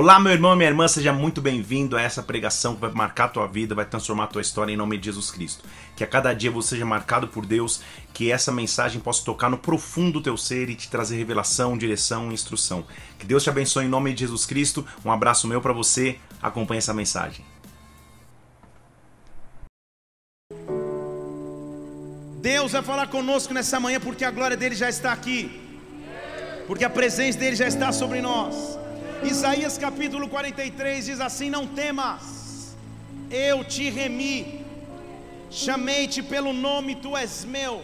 Olá, meu irmão e minha irmã, seja muito bem-vindo a essa pregação que vai marcar a tua vida, vai transformar a tua história em nome de Jesus Cristo. Que a cada dia você seja marcado por Deus, que essa mensagem possa tocar no profundo do teu ser e te trazer revelação, direção e instrução. Que Deus te abençoe em nome de Jesus Cristo. Um abraço meu para você. Acompanhe essa mensagem. Deus vai falar conosco nessa manhã porque a glória dele já está aqui. Porque a presença dele já está sobre nós. Isaías capítulo 43 diz assim: Não temas, eu te remi, chamei-te pelo nome, tu és meu.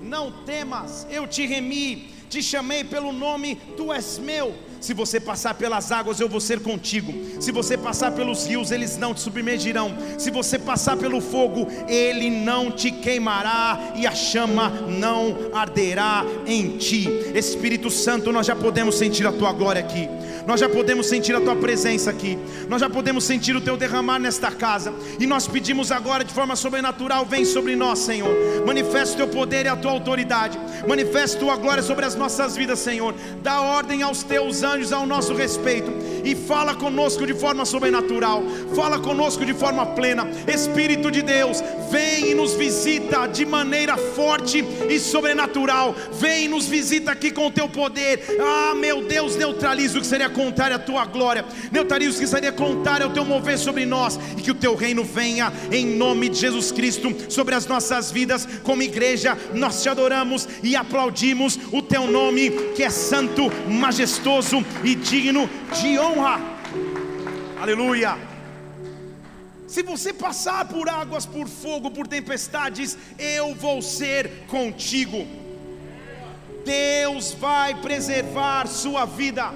Não temas, eu te remi, te chamei pelo nome, tu és meu. Se você passar pelas águas, eu vou ser contigo. Se você passar pelos rios, eles não te submergirão. Se você passar pelo fogo, ele não te queimará e a chama não arderá em ti. Espírito Santo, nós já podemos sentir a tua glória aqui. Nós já podemos sentir a tua presença aqui. Nós já podemos sentir o teu derramar nesta casa. E nós pedimos agora de forma sobrenatural, vem sobre nós, Senhor. Manifesta o teu poder e a tua autoridade. Manifesta a tua glória sobre as nossas vidas, Senhor. Dá ordem aos teus anjos ao nosso respeito e fala conosco de forma sobrenatural. Fala conosco de forma plena. Espírito de Deus, vem e nos visita de maneira forte e sobrenatural. Vem e nos visita aqui com o teu poder. Ah, meu Deus, neutraliza o que seria contrário à tua glória. Neutraliza o que seria contrário ao teu mover sobre nós e que o teu reino venha em nome de Jesus Cristo sobre as nossas vidas como igreja. Nós te adoramos e aplaudimos o teu nome que é santo, majestoso e digno de honra. Aleluia. Se você passar por águas, por fogo, por tempestades, eu vou ser contigo. Deus vai preservar sua vida.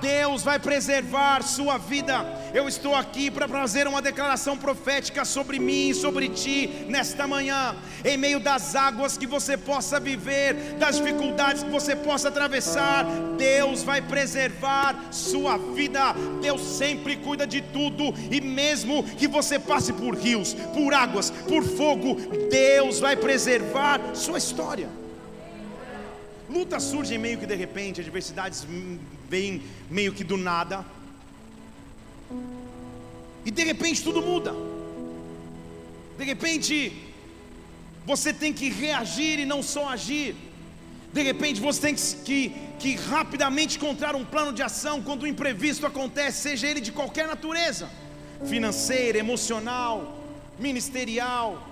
Deus vai preservar sua vida. Eu estou aqui para fazer uma declaração profética sobre mim e sobre ti nesta manhã. Em meio das águas que você possa viver, das dificuldades que você possa atravessar, Deus vai preservar sua vida. Deus sempre cuida de tudo e mesmo que você passe por rios, por águas, por fogo, Deus vai preservar sua história. Lutas surgem meio que de repente, adversidades vêm meio que do nada. E de repente tudo muda. De repente você tem que reagir e não só agir. De repente você tem que, que, que rapidamente encontrar um plano de ação quando o imprevisto acontece, seja ele de qualquer natureza financeira, emocional, ministerial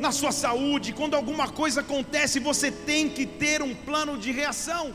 na sua saúde, quando alguma coisa acontece, você tem que ter um plano de reação.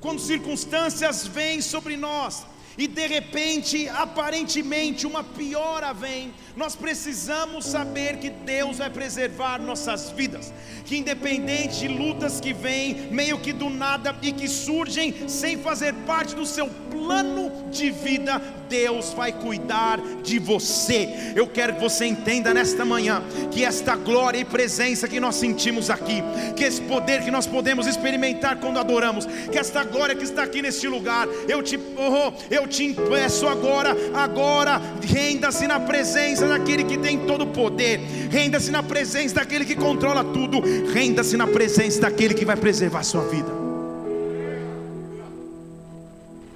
Quando circunstâncias vêm sobre nós, e de repente, aparentemente, uma piora vem, nós precisamos saber que Deus vai preservar nossas vidas, que independente de lutas que vêm, meio que do nada e que surgem sem fazer parte do seu plano de vida, Deus vai cuidar de você. Eu quero que você entenda nesta manhã que esta glória e presença que nós sentimos aqui, que esse poder que nós podemos experimentar quando adoramos, que esta glória que está aqui neste lugar, eu te, oh, eu te impeço agora, agora, renda-se na presença daquele que tem todo o poder, renda-se na presença daquele que controla tudo, renda-se na presença daquele que vai preservar a sua vida.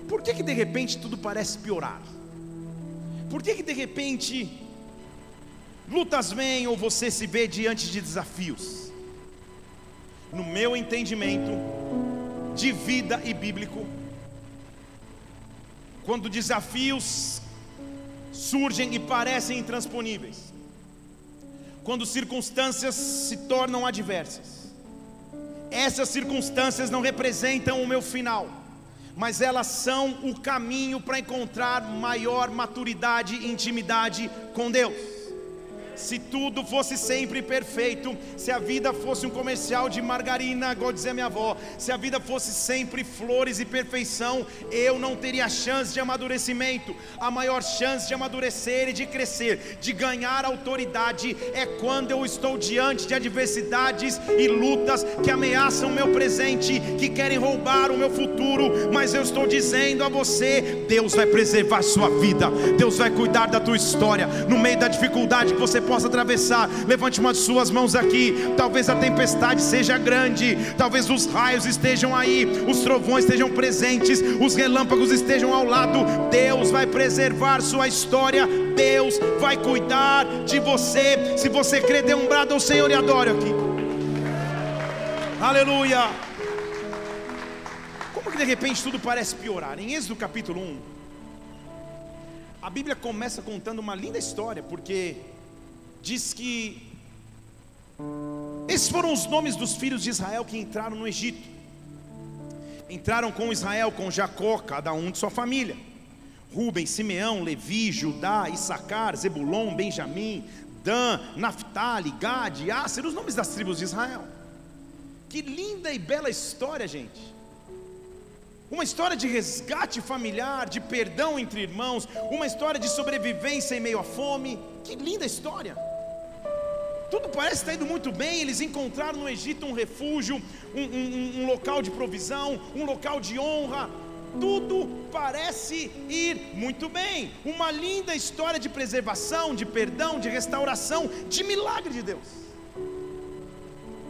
Por que, que de repente tudo parece piorar? Por que, que de repente lutas vêm ou você se vê diante de desafios? No meu entendimento de vida e bíblico, quando desafios surgem e parecem intransponíveis, quando circunstâncias se tornam adversas, essas circunstâncias não representam o meu final mas elas são o caminho para encontrar maior maturidade e intimidade com Deus se tudo fosse sempre perfeito, se a vida fosse um comercial de margarina, igual dizia minha avó, se a vida fosse sempre flores e perfeição, eu não teria chance de amadurecimento. A maior chance de amadurecer e de crescer, de ganhar autoridade, é quando eu estou diante de adversidades e lutas que ameaçam o meu presente, que querem roubar o meu futuro, mas eu estou dizendo a você: Deus vai preservar a sua vida, Deus vai cuidar da tua história, no meio da dificuldade que você possa atravessar. Levante uma de suas mãos aqui. Talvez a tempestade seja grande, talvez os raios estejam aí, os trovões estejam presentes, os relâmpagos estejam ao lado. Deus vai preservar sua história. Deus vai cuidar de você. Se você crê, dê um brado ao Senhor e adore aqui. Aleluia. Como que de repente tudo parece piorar? Em Êxodo capítulo 1, a Bíblia começa contando uma linda história, porque diz que esses foram os nomes dos filhos de Israel que entraram no Egito. Entraram com Israel, com Jacó, cada um de sua família. Rubem, Simeão, Levi, Judá, Issacar, Zebulon, Benjamim, Dan, Naphtali, Gad, Asser, os nomes das tribos de Israel. Que linda e bela história, gente. Uma história de resgate familiar, de perdão entre irmãos, uma história de sobrevivência em meio à fome. Que linda história! Tudo parece estar indo muito bem. Eles encontraram no Egito um refúgio, um, um, um local de provisão, um local de honra. Tudo parece ir muito bem. Uma linda história de preservação, de perdão, de restauração, de milagre de Deus.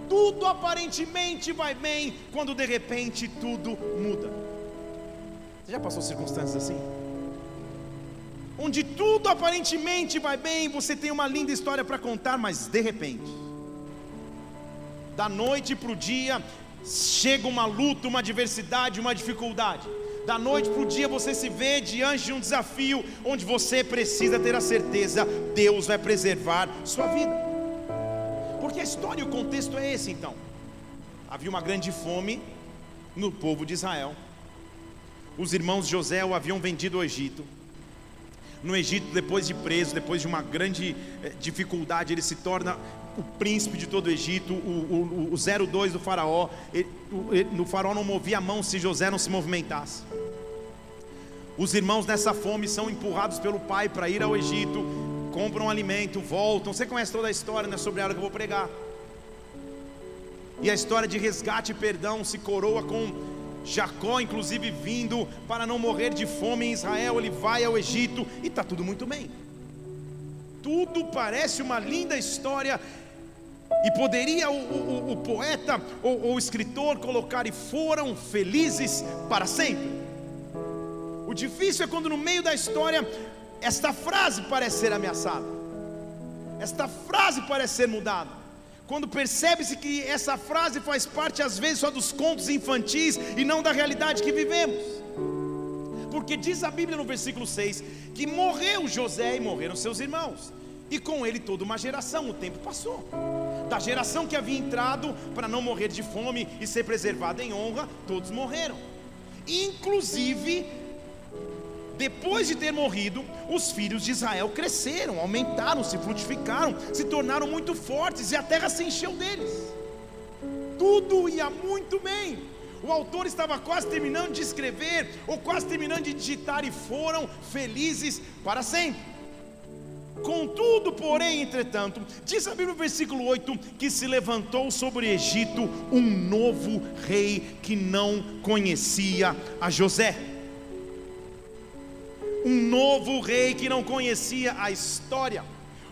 Tudo aparentemente vai bem, quando de repente tudo muda. Você já passou circunstâncias assim? Onde tudo aparentemente vai bem, você tem uma linda história para contar, mas de repente, da noite para o dia, chega uma luta, uma adversidade, uma dificuldade. Da noite para o dia você se vê diante de um desafio onde você precisa ter a certeza, Deus vai preservar sua vida. Porque a história e o contexto é esse então. Havia uma grande fome no povo de Israel os irmãos José o haviam vendido ao Egito. No Egito, depois de preso, depois de uma grande eh, dificuldade, ele se torna o príncipe de todo o Egito, o, o, o 02 do faraó. Ele, o, o faraó não movia a mão se José não se movimentasse. Os irmãos nessa fome são empurrados pelo pai para ir ao Egito, compram alimento, voltam. Você conhece toda a história, não é sobre ela que eu vou pregar. E a história de resgate e perdão se coroa com Jacó, inclusive, vindo para não morrer de fome em Israel, ele vai ao Egito e está tudo muito bem. Tudo parece uma linda história, e poderia o, o, o poeta ou o escritor colocar, e foram felizes para sempre. O difícil é quando no meio da história, esta frase parece ser ameaçada, esta frase parece ser mudada quando percebe-se que essa frase faz parte às vezes só dos contos infantis e não da realidade que vivemos. Porque diz a Bíblia no versículo 6 que morreu José e morreram seus irmãos, e com ele toda uma geração, o tempo passou. Da geração que havia entrado para não morrer de fome e ser preservada em honra, todos morreram. Inclusive depois de ter morrido, os filhos de Israel cresceram, aumentaram, se frutificaram, se tornaram muito fortes e a terra se encheu deles. Tudo ia muito bem. O autor estava quase terminando de escrever, ou quase terminando de digitar, e foram felizes para sempre. Contudo, porém, entretanto, diz a Bíblia no versículo 8 que se levantou sobre Egito um novo rei que não conhecia a José um novo rei que não conhecia a história,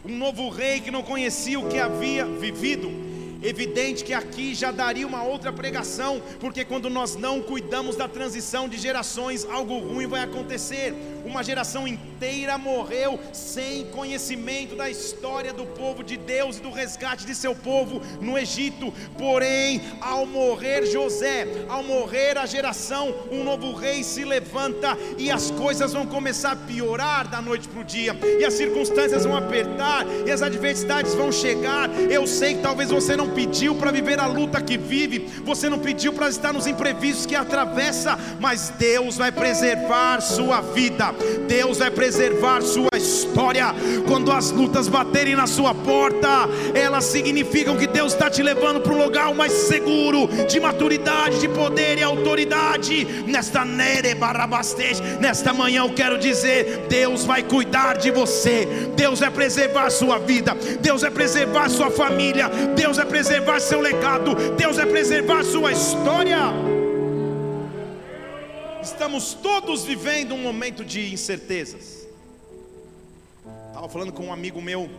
um novo rei que não conhecia o que havia vivido. Evidente que aqui já daria uma outra pregação, porque quando nós não cuidamos da transição de gerações, algo ruim vai acontecer. Uma geração inteira morreu sem conhecimento da história do povo de Deus e do resgate de seu povo no Egito. Porém, ao morrer José, ao morrer a geração, um novo rei se levanta e as coisas vão começar a piorar da noite para o dia, e as circunstâncias vão apertar, e as adversidades vão chegar. Eu sei que talvez você não pediu para viver a luta que vive, você não pediu para estar nos imprevistos que atravessa, mas Deus vai preservar sua vida. Deus vai preservar sua história. Quando as lutas baterem na sua porta, elas significam que Deus está te levando para um lugar mais seguro, de maturidade, de poder e autoridade. Nesta nere barabastej, nesta manhã eu quero dizer: Deus vai cuidar de você, Deus vai preservar sua vida, Deus vai preservar sua família, Deus vai preservar seu legado, Deus vai preservar sua história. Estamos todos vivendo um momento de incertezas. Estava falando com um amigo meu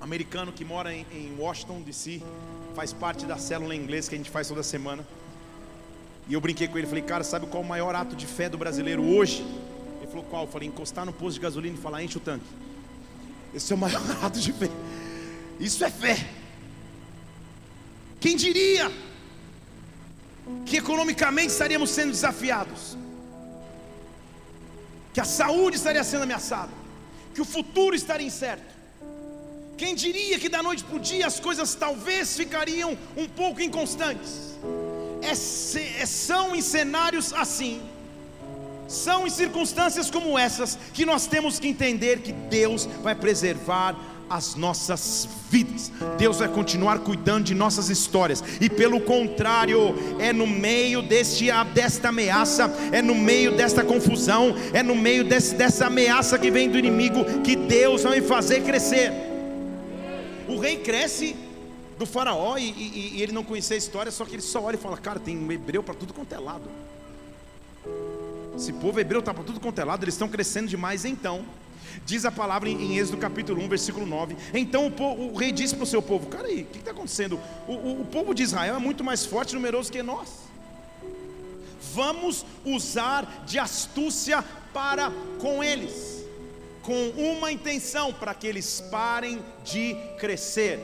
americano que mora em, em Washington DC, faz parte da célula em inglês que a gente faz toda semana. E eu brinquei com ele, falei, cara, sabe qual é o maior ato de fé do brasileiro hoje? Ele falou, qual? Eu falei, encostar no posto de gasolina e falar, enche o tanque. Esse é o maior ato de fé. Isso é fé. Quem diria que economicamente estaríamos sendo desafiados? Que a saúde estaria sendo ameaçada? Que o futuro estaria incerto? Quem diria que da noite para o dia as coisas talvez ficariam um pouco inconstantes? É, é, são em cenários assim, são em circunstâncias como essas, que nós temos que entender que Deus vai preservar as nossas vidas. Deus vai continuar cuidando de nossas histórias. E pelo contrário, é no meio deste, desta ameaça, é no meio desta confusão, é no meio desse, dessa ameaça que vem do inimigo que Deus vai fazer crescer. O rei cresce do faraó e, e, e ele não conhecia a história, só que ele só olha e fala: Cara, tem um hebreu para tudo quanto é lado. Esse povo hebreu está para tudo quanto é lado, eles estão crescendo demais. Então, Diz a palavra em Êxodo capítulo 1, versículo 9. Então o, povo, o rei disse para o seu povo: Cara aí, o que está acontecendo? O, o, o povo de Israel é muito mais forte e numeroso que nós. Vamos usar de astúcia para com eles, com uma intenção, para que eles parem de crescer.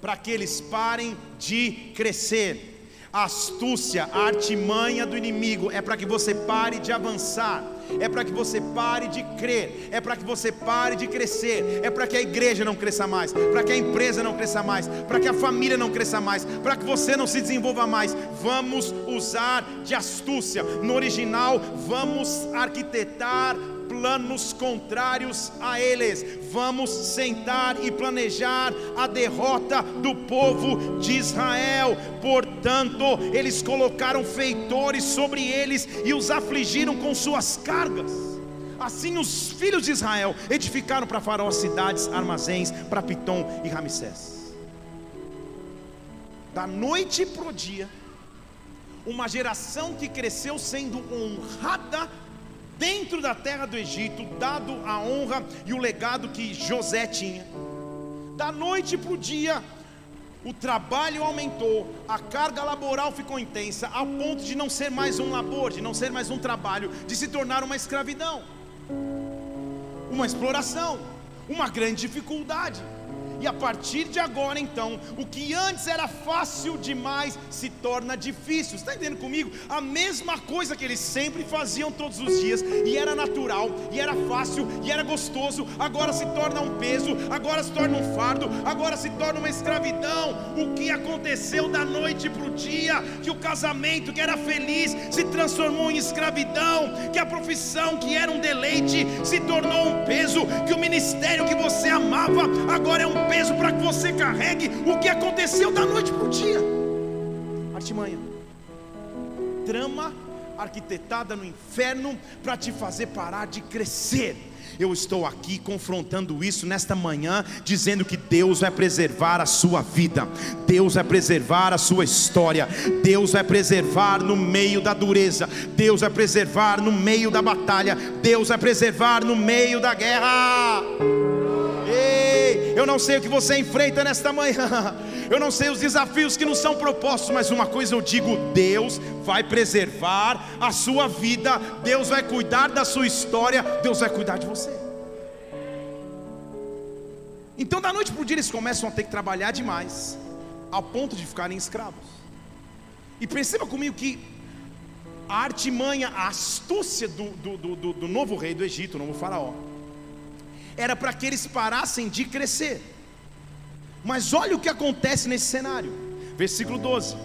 Para que eles parem de crescer. A astúcia, a artimanha do inimigo é para que você pare de avançar é para que você pare de crer, é para que você pare de crescer, é para que a igreja não cresça mais, para que a empresa não cresça mais, para que a família não cresça mais, para que você não se desenvolva mais. Vamos usar de astúcia. No original, vamos arquitetar planos contrários a eles. Vamos sentar e planejar a derrota do povo de Israel. Portanto, eles colocaram feitores sobre eles e os afligiram com suas cargas. Assim os filhos de Israel edificaram para Faraó cidades, armazéns para Pitom e Ramsés. Da noite para o dia, uma geração que cresceu sendo honrada dentro da terra do Egito, dado a honra e o legado que José tinha. Da noite para o dia, o trabalho aumentou, a carga laboral ficou intensa, a ponto de não ser mais um labor, de não ser mais um trabalho, de se tornar uma escravidão, uma exploração, uma grande dificuldade. E a partir de agora, então, o que antes era fácil demais se torna difícil. Está entendendo comigo? A mesma coisa que eles sempre faziam todos os dias, e era natural, e era fácil, e era gostoso, agora se torna um peso, agora se torna um fardo, agora se torna uma escravidão. O que aconteceu da noite para o dia? Que o casamento que era feliz se transformou em escravidão, que a profissão que era um deleite se tornou um peso, que o ministério que você amava agora é um peso para que você carregue o que aconteceu da noite para o dia. Artimanha, trama arquitetada no inferno para te fazer parar de crescer. Eu estou aqui confrontando isso nesta manhã, dizendo que Deus vai preservar a sua vida, Deus vai preservar a sua história, Deus vai preservar no meio da dureza, Deus vai preservar no meio da batalha, Deus vai preservar no meio da guerra. Eu não sei o que você enfrenta nesta manhã. Eu não sei os desafios que nos são propostos, mas uma coisa eu digo: Deus vai preservar a sua vida, Deus vai cuidar da sua história, Deus vai cuidar de você. Então, da noite para o dia, eles começam a ter que trabalhar demais, ao ponto de ficarem escravos. E perceba comigo que a artimanha, a astúcia do, do, do, do novo rei do Egito, o novo faraó, era para que eles parassem de crescer. Mas olha o que acontece nesse cenário, versículo 12: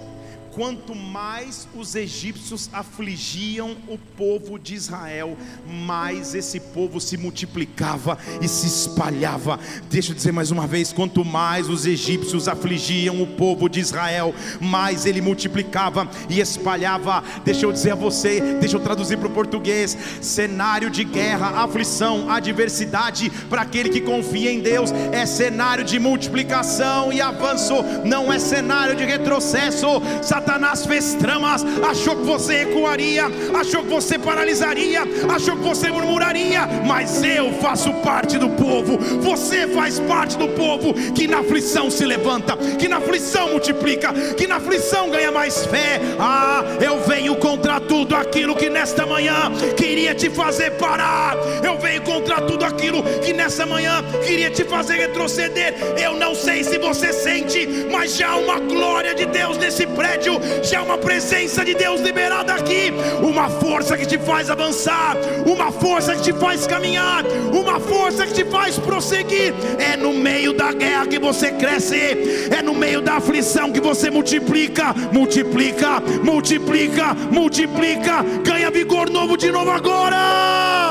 quanto mais os egípcios afligiam o povo de Israel, mais esse povo se multiplicava e se espalhava. Deixa eu dizer mais uma vez: quanto mais os egípcios afligiam o povo de Israel, mais ele multiplicava e espalhava. Deixa eu dizer a você, deixa eu traduzir para o português: cenário de guerra, aflição, adversidade para aquele que confia em Deus é cenário de multiplicação e avanço, não é cenário de retrocesso. Satanás Satanás fez tramas, achou que você recuaria, achou que você paralisaria, achou que você murmuraria, mas eu faço parte do povo, você faz parte do povo que na aflição se levanta, que na aflição multiplica, que na aflição ganha mais fé. Ah, eu venho contra tudo aquilo que nesta manhã queria te fazer parar, eu venho contra tudo aquilo que nessa manhã queria te fazer retroceder. Eu não sei se você sente, mas já há uma glória de Deus nesse prédio, já há uma presença de Deus liberada aqui, uma força que te faz avançar, uma força que te faz caminhar, uma força que te faz prosseguir. É no meio da guerra que você cresce, é no meio da aflição que você multiplica, multiplica, multiplica, multiplica, ganha vigor novo de novo agora.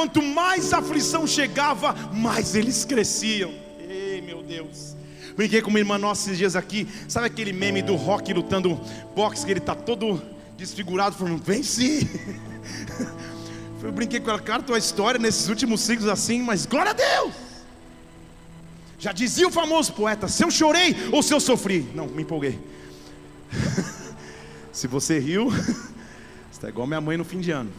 Quanto mais aflição chegava, mais eles cresciam. Ei, meu Deus. Brinquei com uma irmã nossa esses dias aqui. Sabe aquele meme do rock lutando boxe que ele tá todo desfigurado, falando, venci. Eu brinquei com ela, cara, tua história nesses últimos ciclos assim, mas glória a Deus. Já dizia o famoso poeta: se eu chorei ou se eu sofri. Não, me empolguei. se você riu, está igual minha mãe no fim de ano.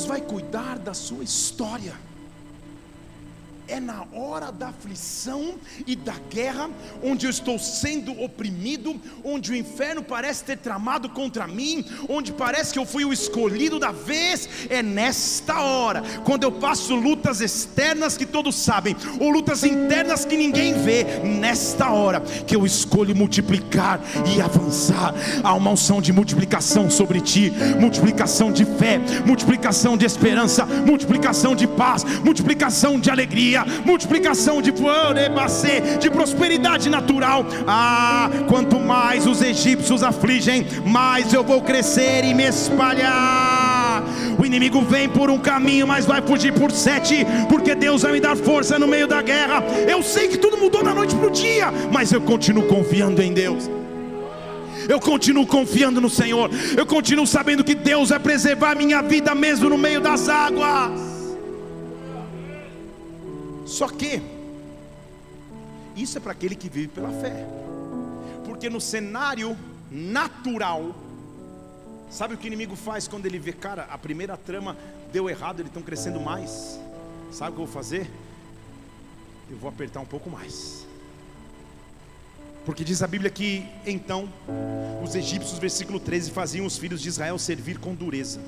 Deus vai cuidar da sua história é na hora da aflição e da guerra, onde eu estou sendo oprimido, onde o inferno parece ter tramado contra mim, onde parece que eu fui o escolhido da vez, é nesta hora, quando eu passo lutas externas que todos sabem, ou lutas internas que ninguém vê, nesta hora que eu escolho multiplicar e avançar. Há uma unção de multiplicação sobre ti, multiplicação de fé, multiplicação de esperança, multiplicação de paz, multiplicação de alegria multiplicação de de prosperidade natural. Ah, quanto mais os egípcios afligem, mais eu vou crescer e me espalhar. O inimigo vem por um caminho, mas vai fugir por sete, porque Deus vai me dar força no meio da guerra. Eu sei que tudo mudou da noite para o dia, mas eu continuo confiando em Deus. Eu continuo confiando no Senhor. Eu continuo sabendo que Deus vai preservar minha vida mesmo no meio das águas. Só que isso é para aquele que vive pela fé. Porque no cenário natural, sabe o que o inimigo faz quando ele vê, cara, a primeira trama deu errado, eles estão crescendo mais. Sabe o que eu vou fazer? Eu vou apertar um pouco mais. Porque diz a Bíblia que então os egípcios, versículo 13, faziam os filhos de Israel servir com dureza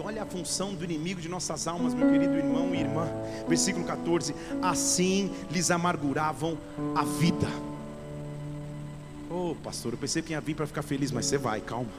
olha a função do inimigo de nossas almas, meu querido irmão e irmã. Versículo 14: Assim lhes amarguravam a vida. Oh, pastor, eu pensei que ia vir para ficar feliz, mas você vai, calma.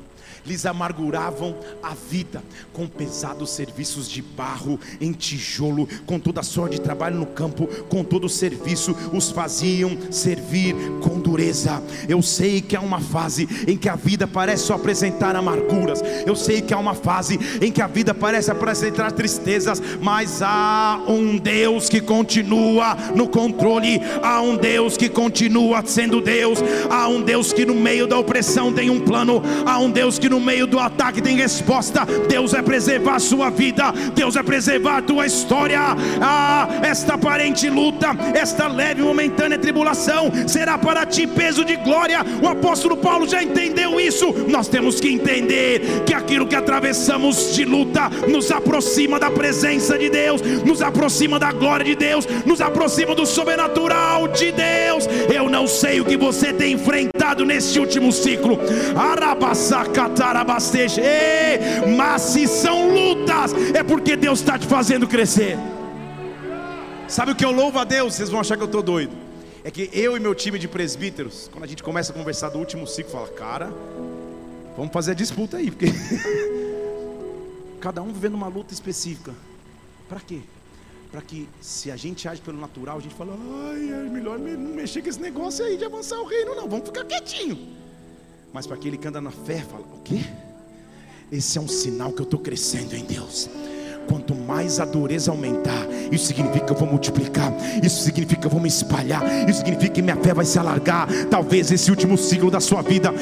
Lhes amarguravam a vida com pesados serviços de barro em tijolo, com toda sorte de trabalho no campo, com todo o serviço, os faziam servir com dureza. Eu sei que há uma fase em que a vida parece só apresentar amarguras, eu sei que há uma fase em que a vida parece apresentar tristezas, mas há um Deus que continua no controle, há um Deus que continua sendo Deus, há um Deus que no meio da opressão tem um plano, há um Deus que no meio do ataque tem resposta. Deus vai preservar a sua vida, Deus vai preservar a tua história. Ah, esta aparente luta, esta leve momentânea tribulação será para ti peso de glória. O apóstolo Paulo já entendeu isso. Nós temos que entender que aquilo que atravessamos de luta nos aproxima da presença de Deus, nos aproxima da glória de Deus, nos aproxima do sobrenatural de Deus. Eu não sei o que você tem enfrentado neste último ciclo. Ei, mas se são lutas, é porque Deus está te fazendo crescer. Sabe o que eu louvo a Deus? Vocês vão achar que eu estou doido. É que eu e meu time de presbíteros, quando a gente começa a conversar do último ciclo, fala, cara, vamos fazer a disputa aí, porque cada um vivendo uma luta específica. Para quê? Para que se a gente age pelo natural, a gente fala, ai, é melhor não mexer com esse negócio aí de avançar o reino, não, vamos ficar quietinho. Mas para aquele que anda na fé, fala: o quê? Esse é um sinal que eu estou crescendo em Deus. Quanto mais a dureza aumentar, isso significa que eu vou multiplicar, isso significa que eu vou me espalhar, isso significa que minha fé vai se alargar. Talvez esse último ciclo da sua vida,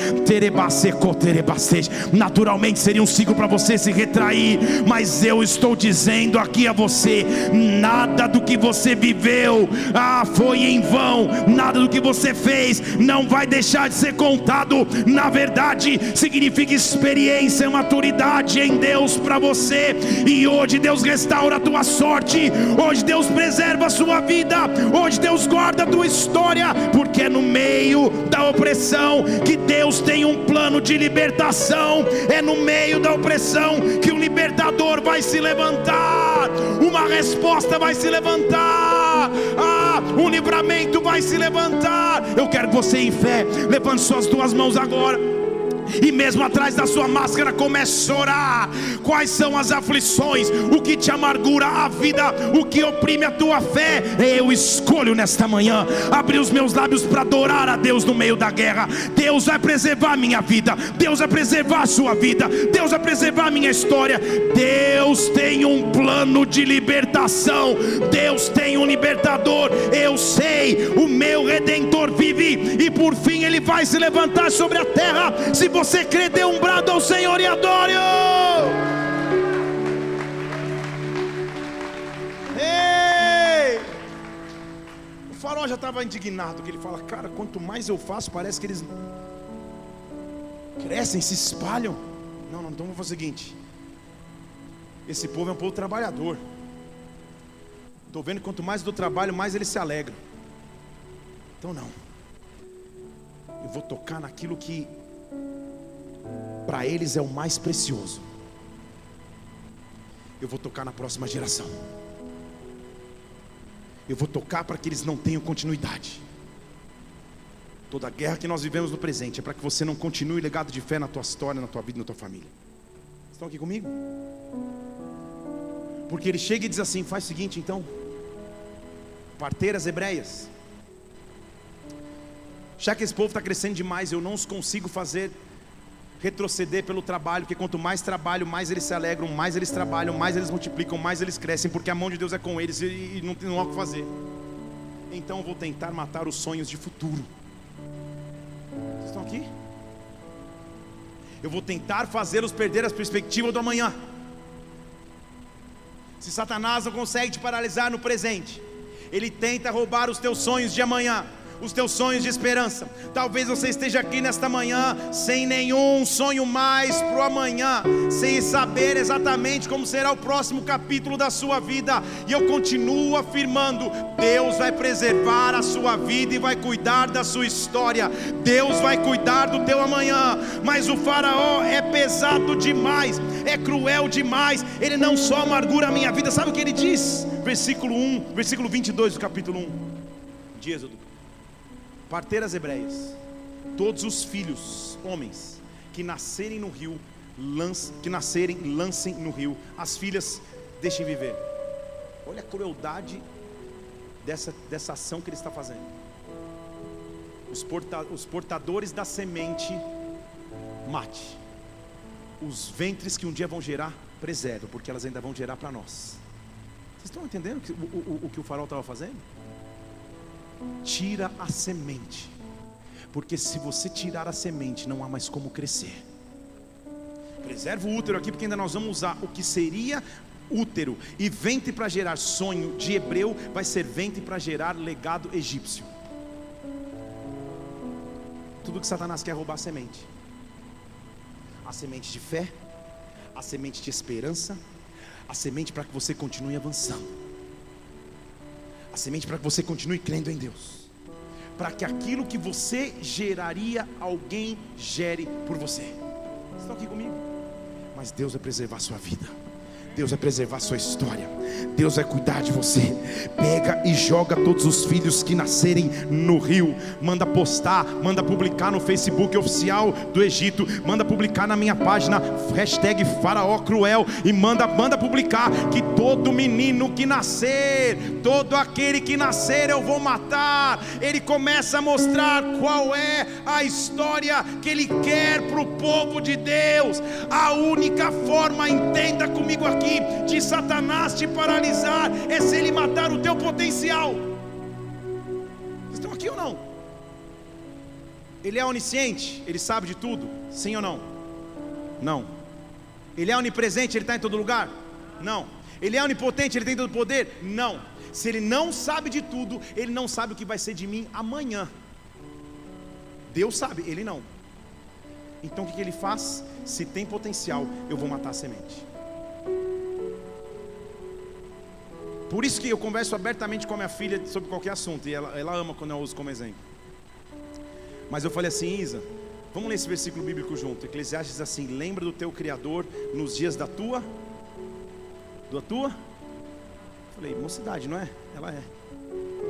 naturalmente seria um ciclo para você se retrair, mas eu estou dizendo aqui a você: nada do que você viveu ah, foi em vão, nada do que você fez não vai deixar de ser contado. Na verdade, significa experiência, maturidade em Deus para você, e hoje Deus restaura a tua sorte, hoje Deus preserva a sua vida, hoje Deus guarda a tua história, porque é no meio da opressão que Deus tem um plano de libertação, é no meio da opressão que o libertador vai se levantar, uma resposta vai se levantar, ah, um livramento vai se levantar. Eu quero que você, em fé, levante suas duas mãos agora e mesmo atrás da sua máscara comece a orar. Quais são as aflições? O que te amargura a vida? O que oprime a tua fé? Eu escolho nesta manhã abrir os meus lábios para adorar a Deus no meio da guerra. Deus vai preservar a minha vida. Deus vai preservar a sua vida. Deus vai preservar a minha história. Deus tem um plano de libertação. Deus tem um libertador. Eu sei, o meu redentor vive e por fim ele vai se levantar sobre a terra. Se você crê, dê um brado ao Senhor e adore. Ei! O farol já estava indignado, que ele fala, cara, quanto mais eu faço, parece que eles crescem, se espalham. Não, não, então vamos fazer o seguinte. Esse povo é um povo trabalhador. Estou vendo que quanto mais do trabalho, mais eles se alegram. Então não. Eu vou tocar naquilo que para eles é o mais precioso. Eu vou tocar na próxima geração. Eu vou tocar para que eles não tenham continuidade. Toda a guerra que nós vivemos no presente é para que você não continue legado de fé na tua história, na tua vida, na tua família. Estão aqui comigo? Porque ele chega e diz assim: faz o seguinte então, parteiras hebreias, já que esse povo está crescendo demais, eu não os consigo fazer retroceder pelo trabalho, porque quanto mais trabalho, mais eles se alegram, mais eles trabalham, mais eles multiplicam, mais eles crescem, porque a mão de Deus é com eles e, não, não há o que fazer. Então vou tentar matar os sonhos de futuro. Vocês estão aqui? Eu vou tentar fazê-los perder as perspectivas do amanhã. Se Satanás não consegue te paralisar no presente, ele tenta roubar os teus sonhos de amanhã os teus sonhos de esperança. Talvez você esteja aqui nesta manhã sem nenhum sonho mais para o amanhã, sem saber exatamente como será o próximo capítulo da sua vida. E eu continuo afirmando: Deus vai preservar a sua vida e vai cuidar da sua história. Deus vai cuidar do teu amanhã. Mas o Faraó é pesado demais, é cruel demais. Ele não só amargura a minha vida, sabe o que ele diz? Versículo 1, versículo 22 do capítulo 1 de Êxodo parteiras hebreias, todos os filhos, homens, que nascerem no rio, lance, que nascerem, lancem no rio, as filhas deixem viver. Olha a crueldade dessa, dessa ação que ele está fazendo. Os, porta, os portadores da semente, mate. Os ventres que um dia vão gerar, preserva, porque elas ainda vão gerar para nós. Vocês estão entendendo o, o, o que o farol estava fazendo? Tira a semente, porque se você tirar a semente, não há mais como crescer. Preserva o útero aqui, porque ainda nós vamos usar o que seria útero e ventre para gerar sonho de hebreu, vai ser ventre para gerar legado egípcio. Tudo que Satanás quer é roubar a semente. A semente de fé, a semente de esperança, a semente para que você continue avançando semente para que você continue crendo em Deus, para que aquilo que você geraria, alguém gere por você. Estão aqui comigo? Mas Deus vai preservar a sua vida. Deus vai preservar a sua história. Deus vai cuidar de você. Pega e joga todos os filhos que nascerem no rio. Manda postar, manda publicar no Facebook oficial do Egito. Manda publicar na minha página hashtag Faraó Cruel. E manda, manda publicar que todo menino que nascer, todo aquele que nascer eu vou matar. Ele começa a mostrar qual é a história que ele quer para o povo de Deus. A única forma, entenda comigo aqui aqui de Satanás te paralisar é se ele matar o teu potencial. Vocês estão aqui ou não? Ele é onisciente, ele sabe de tudo, sim ou não? Não. Ele é onipresente, ele está em todo lugar? Não. Ele é onipotente, ele tem todo poder? Não. Se ele não sabe de tudo, ele não sabe o que vai ser de mim amanhã. Deus sabe, ele não. Então o que ele faz? Se tem potencial, eu vou matar a semente. Por isso que eu converso abertamente com a minha filha sobre qualquer assunto, e ela, ela ama quando eu uso como exemplo. Mas eu falei assim, Isa, vamos ler esse versículo bíblico junto. Eclesiastes diz assim: Lembra do teu Criador nos dias da tua, da tua? Eu falei, mocidade, não é? Ela é.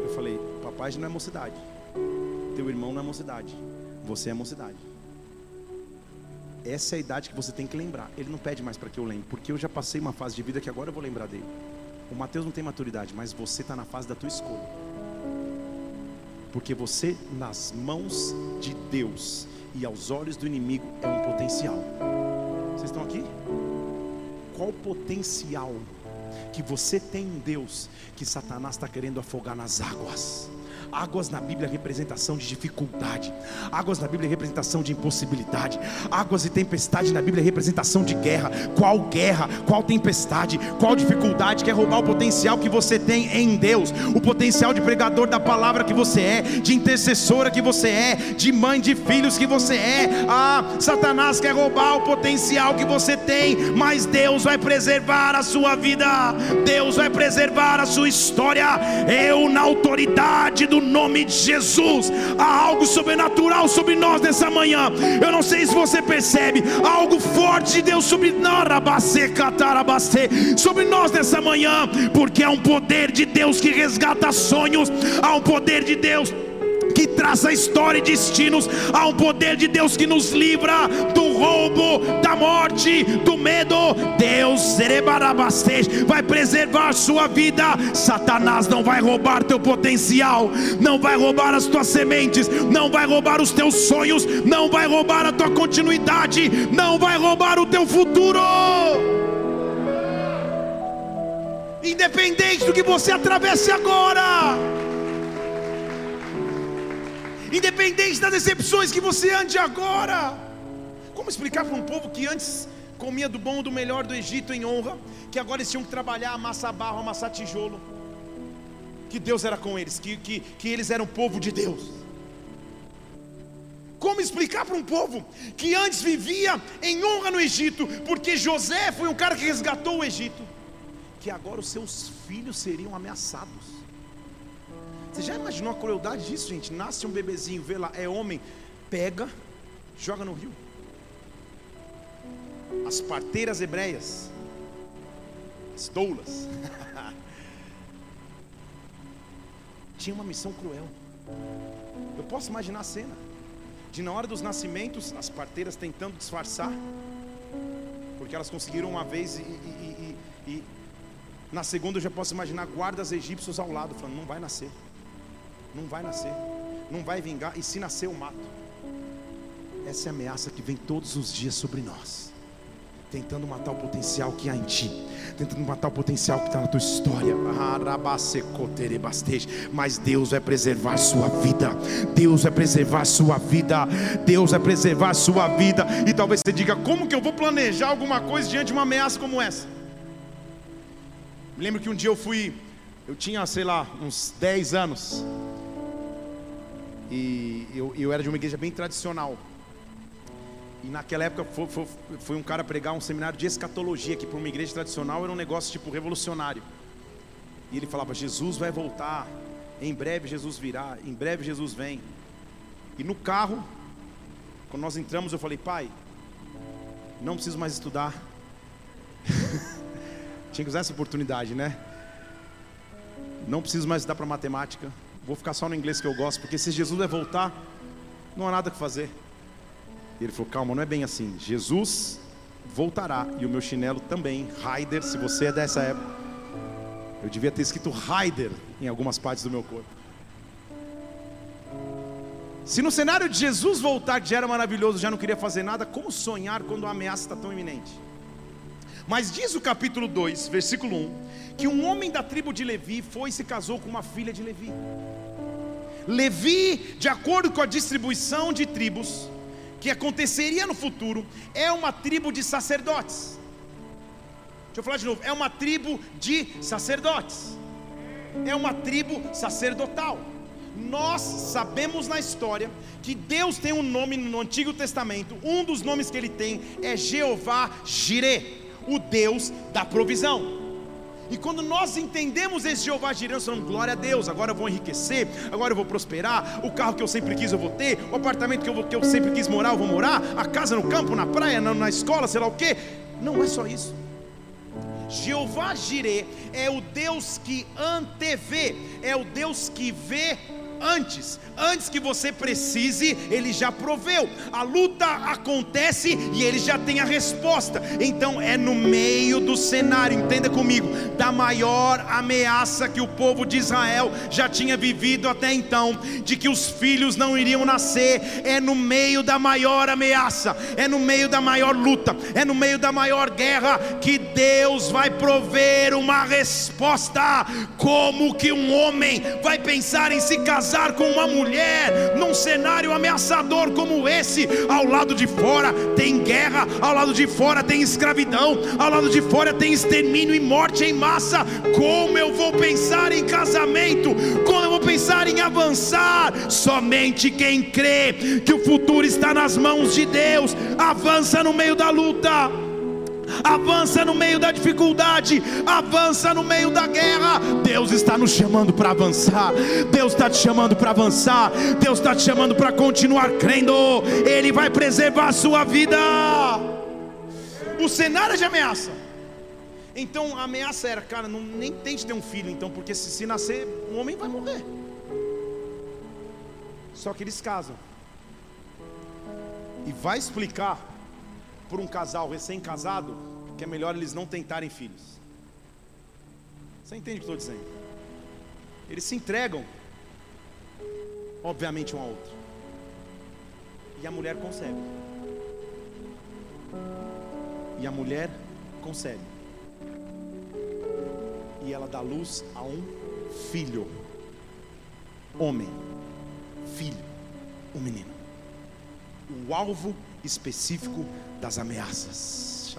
Eu falei, papai não é mocidade, teu irmão não é mocidade, você é mocidade. Essa é a idade que você tem que lembrar. Ele não pede mais para que eu lembre, porque eu já passei uma fase de vida que agora eu vou lembrar dele. O Mateus não tem maturidade, mas você está na fase da tua escolha. Porque você, nas mãos de Deus e aos olhos do inimigo, é um potencial. Vocês estão aqui? Qual potencial que você tem em Deus que Satanás está querendo afogar nas águas? Águas na Bíblia é representação de dificuldade. Águas na Bíblia é representação de impossibilidade. Águas e tempestade na Bíblia é representação de guerra. Qual guerra? Qual tempestade? Qual dificuldade quer roubar o potencial que você tem em Deus? O potencial de pregador da palavra que você é, de intercessora que você é, de mãe de filhos que você é. Ah, Satanás quer roubar o potencial que você tem, mas Deus vai preservar a sua vida. Deus vai preservar a sua história. Eu na autoridade do nome de Jesus. Há algo sobrenatural sobre nós nessa manhã. Eu não sei se você percebe, há algo forte de Deus sobre sobre nós nessa manhã, porque há um poder de Deus que resgata sonhos, há um poder de Deus que traça história e destinos. Há um poder de Deus que nos livra do roubo, da morte, do medo. Deus vai preservar a sua vida. Satanás não vai roubar teu potencial, não vai roubar as tuas sementes, não vai roubar os teus sonhos, não vai roubar a tua continuidade, não vai roubar o teu futuro. Independente do que você atravesse agora independente das decepções que você ande agora. Como explicar para um povo que antes comia do bom do melhor do Egito em honra, que agora eles tinham que trabalhar, amassar barro, amassar tijolo, que Deus era com eles, que, que, que eles eram povo de Deus. Como explicar para um povo que antes vivia em honra no Egito, porque José foi um cara que resgatou o Egito, que agora os seus filhos seriam ameaçados? Você já imaginou a crueldade disso, gente? Nasce um bebezinho, vê lá, é homem, pega, joga no rio. As parteiras hebreias, as doulas, tinha uma missão cruel. Eu posso imaginar a cena de na hora dos nascimentos, as parteiras tentando disfarçar, porque elas conseguiram uma vez e, e, e, e na segunda eu já posso imaginar guardas egípcios ao lado, falando: não vai nascer não vai nascer, não vai vingar, e se nascer, eu mato. Essa é a ameaça que vem todos os dias sobre nós, tentando matar o potencial que há em ti, tentando matar o potencial que está na tua história. Mas Deus vai preservar a sua vida, Deus vai preservar a sua vida, Deus vai preservar a sua vida. E talvez você diga: como que eu vou planejar alguma coisa diante de uma ameaça como essa? lembro que um dia eu fui, eu tinha, sei lá, uns 10 anos. E eu, eu era de uma igreja bem tradicional. E naquela época foi, foi, foi, um cara pregar um seminário de escatologia, que para uma igreja tradicional era um negócio tipo revolucionário. E ele falava: Jesus vai voltar, em breve Jesus virá, em breve Jesus vem. E no carro, quando nós entramos, eu falei: Pai, não preciso mais estudar. Tinha que usar essa oportunidade, né? Não preciso mais estudar para matemática vou ficar só no inglês que eu gosto, porque se Jesus vai voltar, não há nada que fazer. E ele falou: calma, não é bem assim. Jesus voltará e o meu chinelo também. Raider, se você é dessa época, eu devia ter escrito Raider em algumas partes do meu corpo. Se no cenário de Jesus voltar, já era maravilhoso, já não queria fazer nada, como sonhar quando a ameaça está tão iminente? Mas diz o capítulo 2, versículo 1, que um homem da tribo de Levi foi e se casou com uma filha de Levi. Levi, de acordo com a distribuição de tribos que aconteceria no futuro, é uma tribo de sacerdotes. Deixa eu falar de novo, é uma tribo de sacerdotes. É uma tribo sacerdotal. Nós sabemos na história que Deus tem um nome no Antigo Testamento, um dos nomes que ele tem é Jeová Jireh, o Deus da provisão. E quando nós entendemos esse Jeová nós falamos, glória a Deus, agora eu vou enriquecer, agora eu vou prosperar, o carro que eu sempre quis eu vou ter, o apartamento que eu, que eu sempre quis morar eu vou morar, a casa no campo, na praia, na, na escola, sei lá o que. Não é só isso. Jeová Jireh é o Deus que antevê, é o Deus que vê antes, antes que você precise, ele já proveu. A luta acontece e ele já tem a resposta. Então é no meio do cenário, entenda comigo, da maior ameaça que o povo de Israel já tinha vivido até então, de que os filhos não iriam nascer, é no meio da maior ameaça, é no meio da maior luta, é no meio da maior guerra que Deus vai prover uma resposta. Como que um homem vai pensar em se casar? Casar com uma mulher num cenário ameaçador como esse. Ao lado de fora tem guerra, ao lado de fora tem escravidão, ao lado de fora tem extermínio e morte em massa. Como eu vou pensar em casamento? Como eu vou pensar em avançar? Somente quem crê que o futuro está nas mãos de Deus avança no meio da luta avança no meio da dificuldade, avança no meio da guerra. Deus está nos chamando para avançar, Deus está te chamando para avançar, Deus está te chamando para continuar crendo, Ele vai preservar a sua vida. O cenário é de ameaça. Então a ameaça era, cara, não, nem tente ter um filho, então, porque se, se nascer, um homem vai morrer. Só que eles casam. E vai explicar por um casal recém-casado que é melhor eles não tentarem filhos. Você entende o que estou dizendo? Eles se entregam, obviamente, um ao outro. E a mulher concebe. E a mulher concebe. E ela dá luz a um filho. Homem. Filho. Um menino. O alvo específico das ameaças.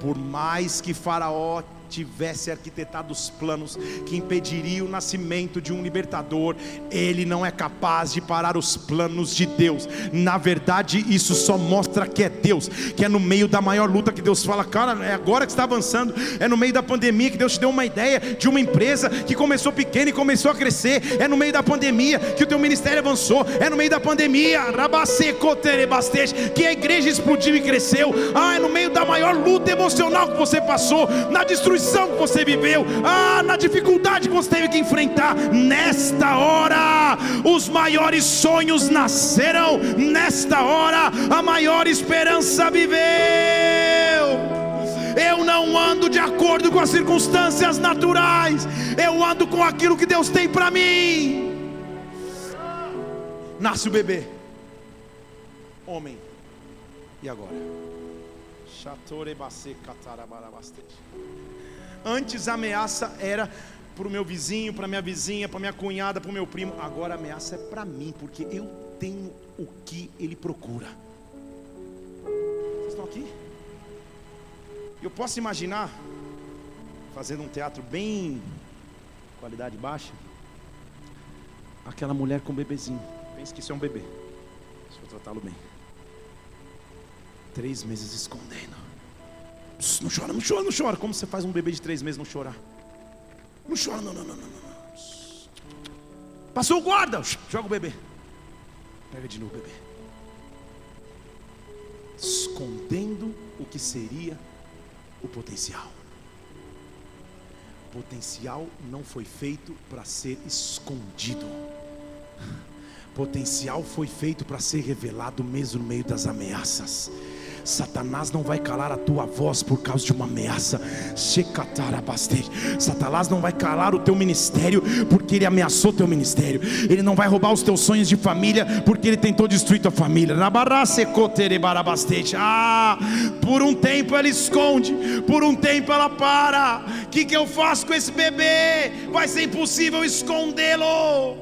Por mais que Faraó tivesse arquitetado os planos que impediriam o nascimento de um libertador, ele não é capaz de parar os planos de Deus. Na verdade, isso só mostra que é Deus, que é no meio da maior luta que Deus fala, cara, é agora que está avançando, é no meio da pandemia que Deus te deu uma ideia de uma empresa que começou pequena e começou a crescer, é no meio da pandemia que o teu ministério avançou, é no meio da pandemia, que a igreja explodiu e cresceu, ah, é no meio da maior luta emocional que você passou, na destruição destruição que você viveu, ah, na dificuldade que você teve que enfrentar, nesta hora, os maiores sonhos nascerão, nesta hora, a maior esperança viveu. Eu não ando de acordo com as circunstâncias naturais, eu ando com aquilo que Deus tem para mim. Nasce o bebê, homem, e agora? Antes a ameaça era para o meu vizinho, para minha vizinha, para minha cunhada, para o meu primo. Agora a ameaça é para mim, porque eu tenho o que ele procura. Vocês estão aqui? Eu posso imaginar, fazendo um teatro bem qualidade baixa, aquela mulher com um bebezinho. Pense que isso é um bebê. Deixa eu tratá-lo bem. Três meses escondendo. Não chora, não chora, não chora. Como você faz um bebê de três meses não chorar? Não chora, não, não, não, não. não. Passou o guarda, joga o bebê. Pega de novo o bebê. Escondendo o que seria o potencial. Potencial não foi feito para ser escondido. Potencial foi feito para ser revelado mesmo no meio das ameaças Satanás não vai calar a tua voz por causa de uma ameaça. Satanás não vai calar o teu ministério porque ele ameaçou teu ministério. Ele não vai roubar os teus sonhos de família porque ele tentou destruir tua família. Ah, por um tempo ela esconde, por um tempo ela para. O que, que eu faço com esse bebê? Vai ser impossível escondê-lo.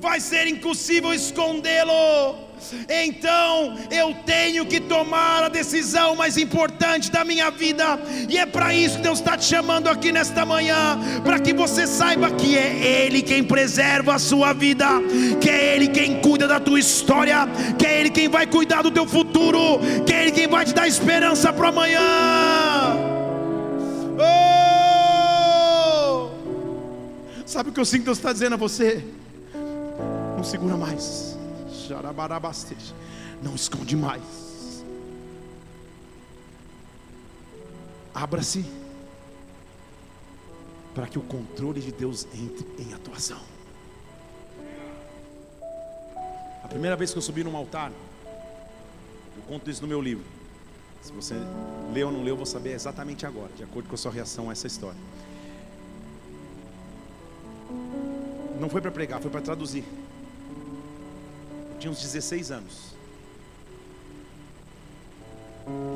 Vai ser impossível escondê-lo. Então eu tenho que tomar a decisão mais importante da minha vida, e é para isso que Deus está te chamando aqui nesta manhã, para que você saiba que é Ele quem preserva a sua vida, que é Ele quem cuida da tua história, que é Ele quem vai cuidar do teu futuro, que é Ele quem vai te dar esperança para amanhã. Oh! Sabe o que eu sinto que Deus está dizendo a você? Não segura mais. Não esconde mais. Abra-se para que o controle de Deus entre em atuação. A primeira vez que eu subi num altar, eu conto isso no meu livro. Se você leu ou não leu, eu vou saber exatamente agora, de acordo com a sua reação a essa história. Não foi para pregar, foi para traduzir tinha uns 16 anos.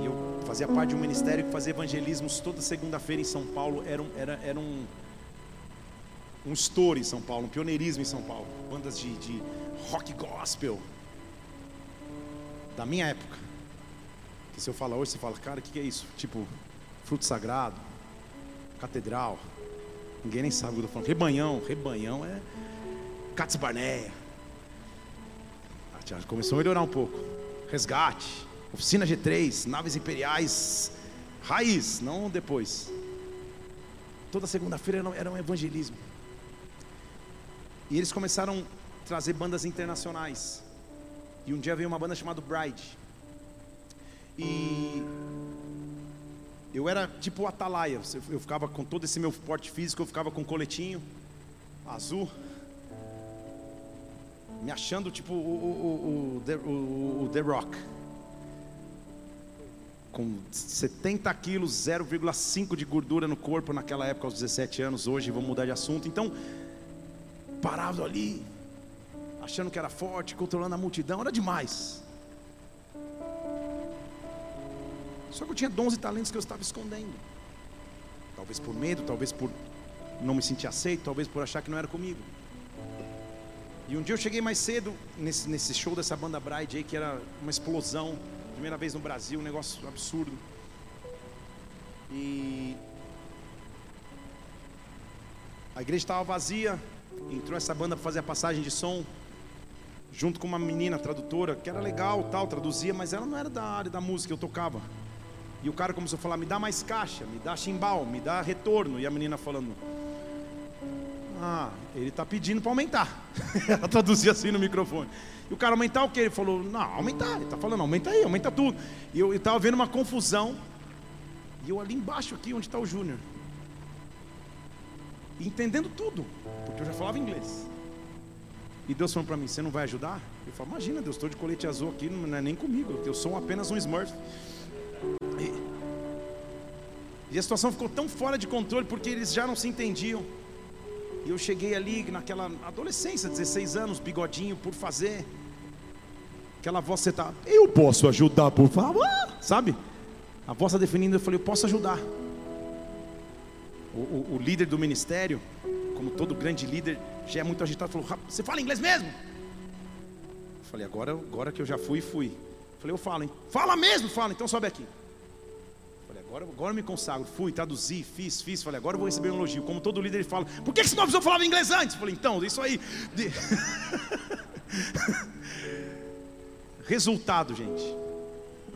E eu fazia parte de um ministério que fazia evangelismos toda segunda-feira em São Paulo. Era um, era, era um, um estouro em São Paulo, um pioneirismo em São Paulo. Bandas de, de rock gospel. Da minha época. Que se eu falar hoje, você fala, cara, o que, que é isso? Tipo, fruto sagrado, catedral. Ninguém nem sabe o que eu tô falando. Rebanhão, rebanhão é Cats Barneia. Já começou a melhorar um pouco. Resgate, oficina G3, naves imperiais, raiz, não depois. Toda segunda-feira era um evangelismo. E eles começaram a trazer bandas internacionais. E um dia veio uma banda chamada Bride. E eu era tipo o Atalaia. Eu ficava com todo esse meu porte físico, eu ficava com um coletinho azul me achando tipo o, o, o, The, o, The Rock. Com 70 quilos, 0,5 de gordura no corpo naquela época, aos 17 anos. Hoje vamos mudar de assunto. Então, parado ali, achando que era forte, controlando a multidão, era demais. Só que eu tinha dons e talentos que eu estava escondendo. Talvez por medo, talvez por não me sentir aceito, talvez por achar que não era comigo. E um dia eu cheguei mais cedo nesse, nesse show dessa banda Bride aí, que era uma explosão, primeira vez no Brasil, um negócio absurdo. E a igreja estava vazia, entrou essa banda para fazer a passagem de som, junto com uma menina tradutora, que era legal, tal, traduzia, mas ela não era da área da música, eu tocava. E o cara começou a falar: me dá mais caixa, me dá chimbal, me dá retorno. E a menina falando: ah, ele está pedindo para aumentar. Ela traduzia assim no microfone. E o cara aumentar o que? Ele falou, não, aumentar. Ele está falando, aumenta aí, aumenta tudo. E eu estava vendo uma confusão. E eu ali embaixo, aqui onde está o Júnior. Entendendo tudo. Porque eu já falava inglês. E Deus falou para mim, você não vai ajudar? Eu falo, imagina, Deus, estou de colete azul aqui, não é nem comigo. Eu sou apenas um Smurf. E, e a situação ficou tão fora de controle porque eles já não se entendiam. E eu cheguei ali naquela adolescência, 16 anos, bigodinho por fazer. Aquela voz você tá, eu posso ajudar, por favor, sabe? A voz está definindo, eu falei, eu posso ajudar. O, o, o, líder do ministério, como todo grande líder, já é muito agitado, falou, você fala inglês mesmo? Eu falei, agora, agora que eu já fui, fui. Eu falei, eu falo, hein? Fala mesmo, fala, então sobe aqui. Agora, agora eu me consagro. Fui, traduzi, fiz, fiz. Falei, agora eu vou receber um elogio. Como todo líder, ele fala: Por que, você não avisou falava inglês antes? Falei, então, isso aí. De... Resultado, gente.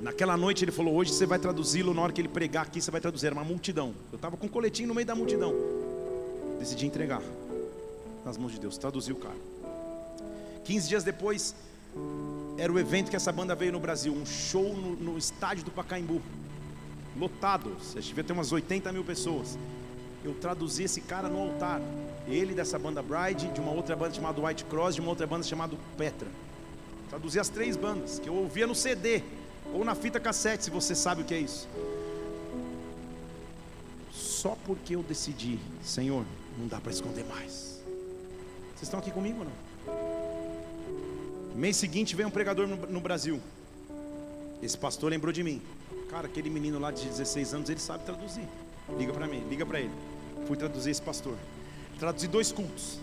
Naquela noite ele falou: Hoje você vai traduzi-lo. Na hora que ele pregar aqui, você vai traduzir. Era uma multidão. Eu estava com um coletinho no meio da multidão. Decidi entregar nas mãos de Deus. Traduzi o cara. 15 dias depois, era o evento que essa banda veio no Brasil. Um show no, no estádio do Pacaembu lotado, você devia ter umas 80 mil pessoas. Eu traduzi esse cara no altar. Ele dessa banda Bride, de uma outra banda chamada White Cross, de uma outra banda chamada Petra. Traduzi as três bandas que eu ouvia no CD. Ou na fita cassete, se você sabe o que é isso. Só porque eu decidi, Senhor, não dá para esconder mais. Vocês estão aqui comigo ou não? Mês seguinte veio um pregador no, no Brasil. Esse pastor lembrou de mim. Cara, aquele menino lá de 16 anos, ele sabe traduzir. Liga para mim, liga para ele. Fui traduzir esse pastor. Traduzi dois cultos.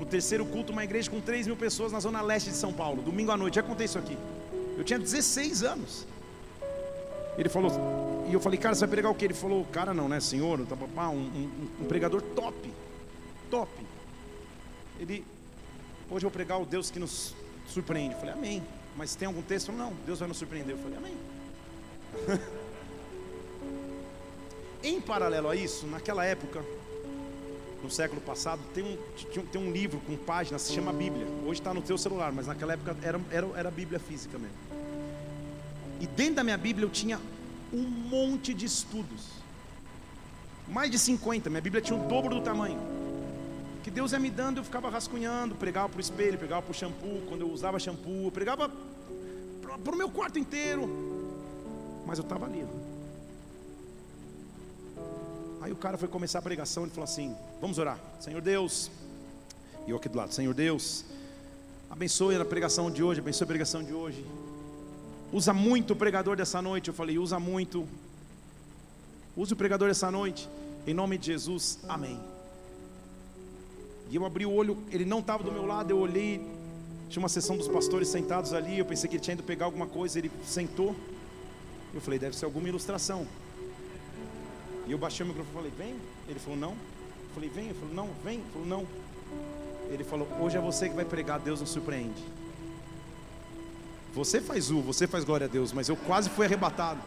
No terceiro culto, uma igreja com 3 mil pessoas na zona leste de São Paulo. Domingo à noite, já contei isso aqui. Eu tinha 16 anos. Ele falou, e eu falei, cara, você vai pregar o que? Ele falou, cara, não, né, senhor? Um, um, um pregador top, top. Ele, hoje eu vou pregar o Deus que nos surpreende. Eu falei, amém. Mas tem algum texto? Não, Deus vai nos surpreender. Eu falei, amém. em paralelo a isso, naquela época, no século passado, tem um, tem um livro com páginas, se chama Bíblia. Hoje está no teu celular, mas naquela época era, era, era Bíblia física mesmo. E dentro da minha Bíblia eu tinha um monte de estudos. Mais de 50, minha Bíblia tinha o dobro do tamanho. Que Deus ia me dando, eu ficava rascunhando, pregava para o espelho, pregava para o shampoo, quando eu usava shampoo, pregava para o meu quarto inteiro. Mas eu estava ali. Aí o cara foi começar a pregação, ele falou assim: Vamos orar, Senhor Deus. E eu aqui do lado, Senhor Deus, abençoe a pregação de hoje, abençoe a pregação de hoje. Usa muito o pregador dessa noite. Eu falei, usa muito. Use o pregador dessa noite. Em nome de Jesus. Amém. E eu abri o olho, ele não estava do meu lado, eu olhei, tinha uma sessão dos pastores sentados ali, eu pensei que ele tinha ido pegar alguma coisa, ele sentou. Eu falei, deve ser alguma ilustração. E eu baixei o microfone e falei, vem? Ele falou, não. Eu falei, vem? Ele falou, não, vem? Ele falou, não. Ele falou, hoje é você que vai pregar, Deus nos surpreende. Você faz U, você faz glória a Deus, mas eu quase fui arrebatado.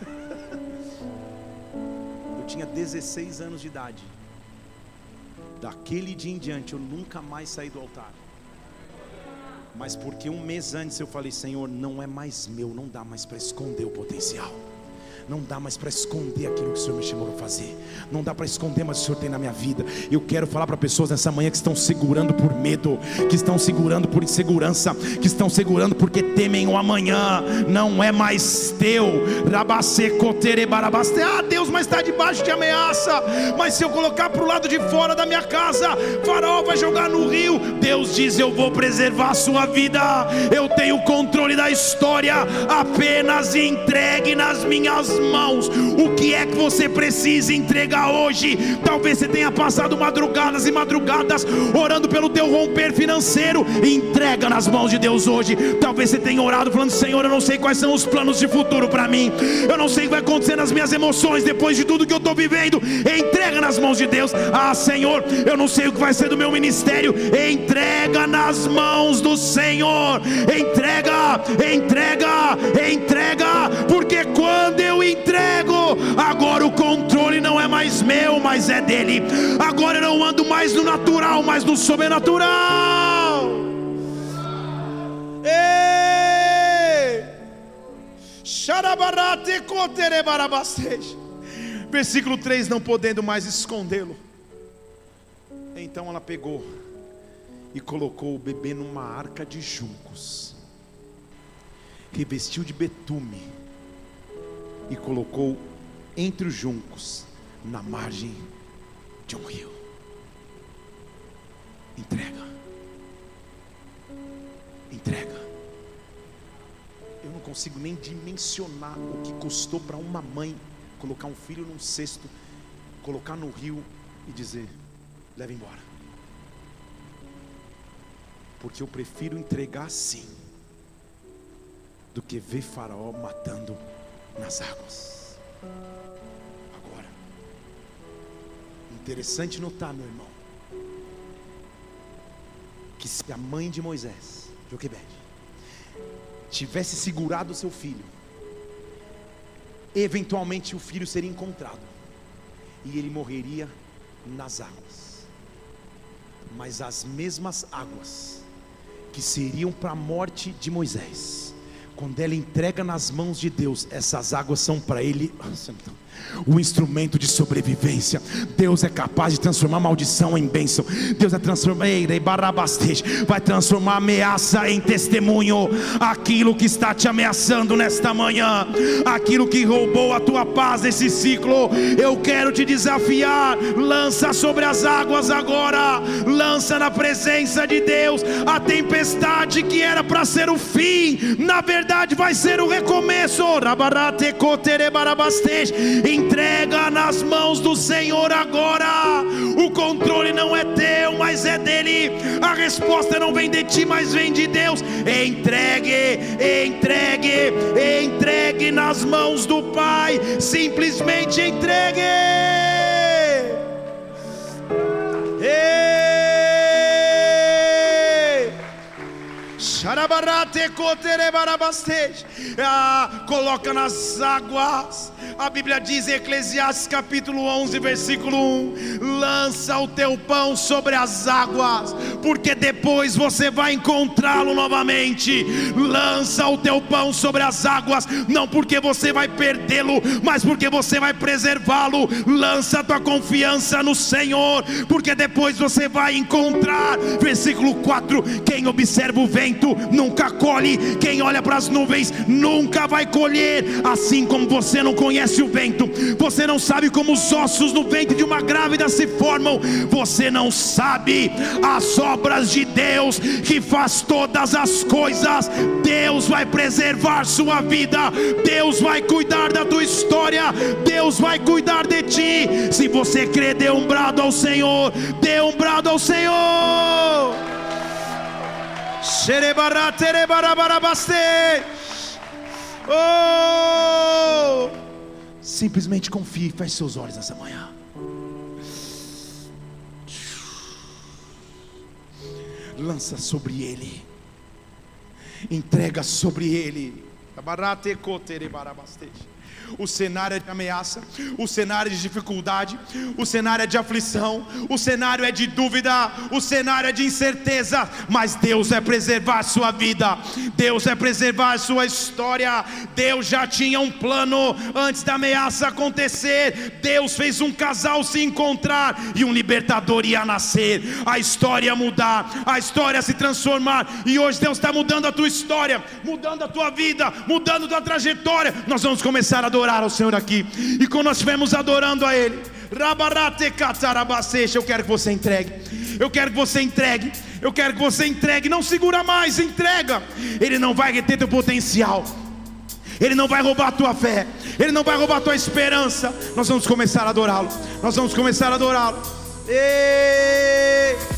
eu tinha 16 anos de idade. Daquele dia em diante eu nunca mais saí do altar. Mas porque um mês antes eu falei, Senhor, não é mais meu, não dá mais para esconder o potencial. Não dá mais para esconder aquilo que o Senhor me chamou para fazer. Não dá para esconder, mas o Senhor tem na minha vida. Eu quero falar para pessoas nessa manhã que estão segurando por medo, que estão segurando por insegurança, que estão segurando porque temem o amanhã. Não é mais teu. Ah, Deus, mas está debaixo de ameaça. Mas se eu colocar para o lado de fora da minha casa, Faraó vai jogar no rio. Deus diz: Eu vou preservar a sua vida. Eu tenho controle da história. Apenas entregue nas minhas mãos. O que é que você precisa entregar hoje? Talvez você tenha passado madrugadas e madrugadas orando pelo teu romper financeiro. Entrega nas mãos de Deus hoje. Talvez você tenha orado falando: Senhor, eu não sei quais são os planos de futuro para mim. Eu não sei o que vai acontecer nas minhas emoções depois de tudo que eu estou vivendo. Entrega nas mãos de Deus. Ah, Senhor, eu não sei o que vai ser do meu ministério. Entrega nas mãos do Senhor. Entrega, entrega, entrega. Quando eu entrego. Agora o controle não é mais meu, mas é dele. Agora eu não ando mais no natural, mas no sobrenatural. Versículo 3: Não podendo mais escondê-lo. Então ela pegou e colocou o bebê numa arca de juncos, revestiu de betume e colocou entre os juncos, na margem de um rio. Entrega. Entrega. Eu não consigo nem dimensionar o que custou para uma mãe colocar um filho num cesto, colocar no rio e dizer: leva embora. Porque eu prefiro entregar assim do que ver Faraó matando nas águas. Agora, interessante notar, meu irmão, que se a mãe de Moisés, Joquebede, tivesse segurado seu filho, eventualmente o filho seria encontrado e ele morreria nas águas. Mas as mesmas águas que seriam para a morte de Moisés, Quando ela entrega nas mãos de Deus, essas águas são para ele o instrumento de sobrevivência. Deus é capaz de transformar maldição em bênção. Deus é transformar, vai transformar ameaça em testemunho. Aquilo que está te ameaçando nesta manhã, aquilo que roubou a tua paz nesse ciclo, eu quero te desafiar. Lança sobre as águas agora, lança na presença de Deus a tempestade que era para ser o fim, na verdade vai ser o recomeço. Entrega nas mãos do Senhor agora. O controle não é teu, mas é dele. A resposta não vem de ti, mas vem de Deus. Entregue, entregue, entregue nas mãos do Pai. Simplesmente entregue. Ah, coloca nas águas. A Bíblia diz em Eclesiastes capítulo 11, versículo 1: Lança o teu pão sobre as águas, porque depois você vai encontrá-lo novamente. Lança o teu pão sobre as águas, não porque você vai perdê-lo, mas porque você vai preservá-lo. Lança a tua confiança no Senhor, porque depois você vai encontrar. Versículo 4: Quem observa o vento nunca colhe, quem olha para as nuvens nunca vai colher. Assim como você não conhece o vento, você não sabe como os ossos no ventre de uma grávida se formam, você não sabe as obras de Deus que faz todas as coisas. Deus vai preservar sua vida, Deus vai cuidar da tua história, Deus vai cuidar de ti. Se você crer, dê um brado ao Senhor, dê um brado ao Senhor. Oh! Simplesmente confie, feche seus olhos nessa manhã. Lança sobre ele, entrega sobre ele. Barate kotere barabastej o cenário é de ameaça, o cenário é de dificuldade, o cenário é de aflição, o cenário é de dúvida, o cenário é de incerteza, mas Deus é preservar a sua vida, Deus é preservar a sua história. Deus já tinha um plano antes da ameaça acontecer. Deus fez um casal se encontrar e um libertador ia nascer, a história ia mudar, a história se transformar. E hoje Deus está mudando a tua história, mudando a tua vida, mudando a tua trajetória. Nós vamos começar a adorar ao Senhor aqui. E quando nós estivermos adorando a Ele, eu quero que você entregue. Eu quero que você entregue. Eu quero que você entregue. Não segura mais, entrega. Ele não vai reter teu potencial. Ele não vai roubar a tua fé. Ele não vai roubar a tua esperança. Nós vamos começar a adorá-lo. Nós vamos começar a adorá-lo. Ei!